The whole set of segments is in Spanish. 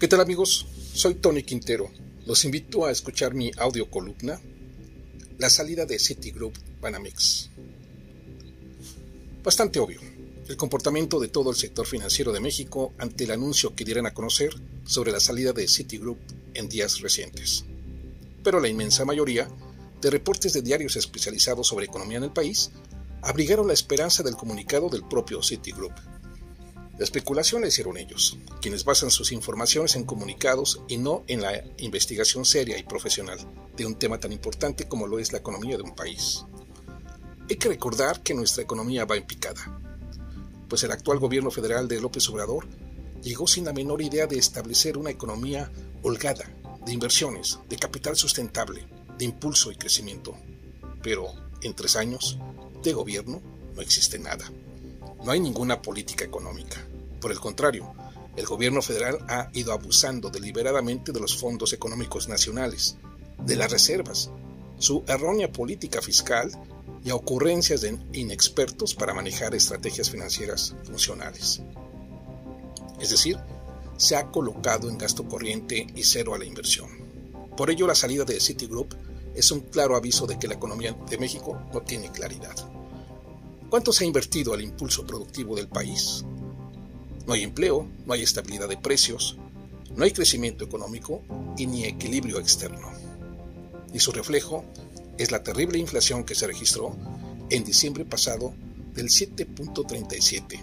¿Qué tal amigos? Soy Tony Quintero. Los invito a escuchar mi audio columna, La salida de Citigroup Banamex. Bastante obvio, el comportamiento de todo el sector financiero de México ante el anuncio que dieran a conocer sobre la salida de Citigroup en días recientes. Pero la inmensa mayoría de reportes de diarios especializados sobre economía en el país abrigaron la esperanza del comunicado del propio Citigroup la especulación la hicieron ellos, quienes basan sus informaciones en comunicados y no en la investigación seria y profesional de un tema tan importante como lo es la economía de un país. Hay que recordar que nuestra economía va en picada, pues el actual gobierno federal de López Obrador llegó sin la menor idea de establecer una economía holgada, de inversiones, de capital sustentable, de impulso y crecimiento. Pero en tres años de gobierno no existe nada. No hay ninguna política económica. Por el contrario, el gobierno federal ha ido abusando deliberadamente de los fondos económicos nacionales, de las reservas, su errónea política fiscal y a ocurrencias de inexpertos para manejar estrategias financieras funcionales. Es decir, se ha colocado en gasto corriente y cero a la inversión. Por ello, la salida de Citigroup es un claro aviso de que la economía de México no tiene claridad. ¿Cuánto se ha invertido al impulso productivo del país? No hay empleo, no hay estabilidad de precios, no hay crecimiento económico y ni equilibrio externo. Y su reflejo es la terrible inflación que se registró en diciembre pasado del 7.37,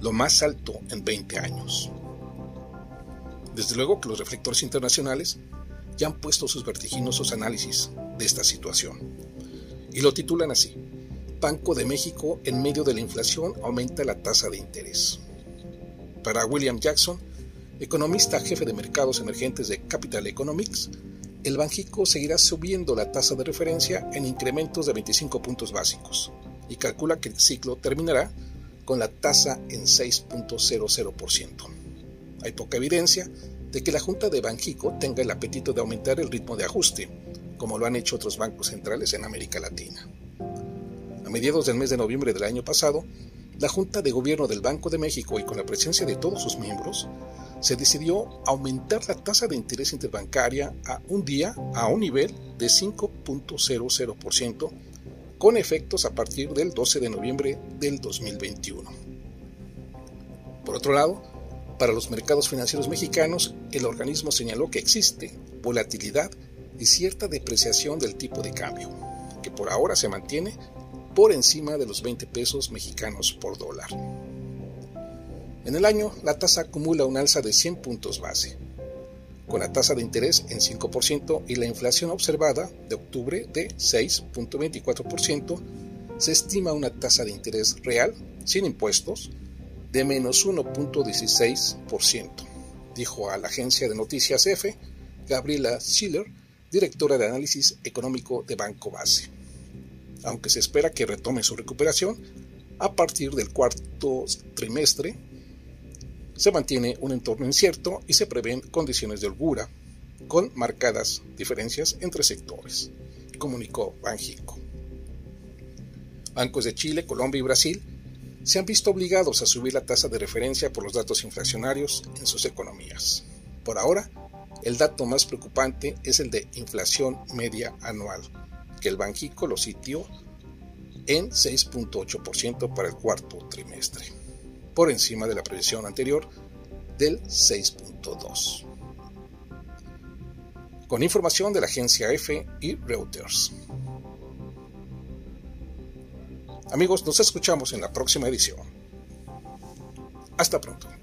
lo más alto en 20 años. Desde luego que los reflectores internacionales ya han puesto sus vertiginosos análisis de esta situación y lo titulan así. Banco de México en medio de la inflación aumenta la tasa de interés. Para William Jackson, economista jefe de mercados emergentes de Capital Economics, el Banjico seguirá subiendo la tasa de referencia en incrementos de 25 puntos básicos y calcula que el ciclo terminará con la tasa en 6.00%. Hay poca evidencia de que la Junta de Banjico tenga el apetito de aumentar el ritmo de ajuste, como lo han hecho otros bancos centrales en América Latina. A mediados del mes de noviembre del año pasado, la Junta de Gobierno del Banco de México y con la presencia de todos sus miembros, se decidió aumentar la tasa de interés interbancaria a un día a un nivel de 5.00% con efectos a partir del 12 de noviembre del 2021. Por otro lado, para los mercados financieros mexicanos, el organismo señaló que existe volatilidad y cierta depreciación del tipo de cambio, que por ahora se mantiene por encima de los 20 pesos mexicanos por dólar. En el año, la tasa acumula un alza de 100 puntos base, con la tasa de interés en 5% y la inflación observada de octubre de 6.24%, se estima una tasa de interés real, sin impuestos, de menos 1.16%, dijo a la agencia de noticias EFE Gabriela Schiller, directora de análisis económico de Banco Base aunque se espera que retome su recuperación a partir del cuarto trimestre. Se mantiene un entorno incierto y se prevén condiciones de holgura, con marcadas diferencias entre sectores, comunicó Banjico. Bancos de Chile, Colombia y Brasil se han visto obligados a subir la tasa de referencia por los datos inflacionarios en sus economías. Por ahora, el dato más preocupante es el de inflación media anual, que el Banjico lo sitió en 6.8% para el cuarto trimestre, por encima de la previsión anterior del 6.2%. Con información de la agencia EFE y Reuters. Amigos, nos escuchamos en la próxima edición. Hasta pronto.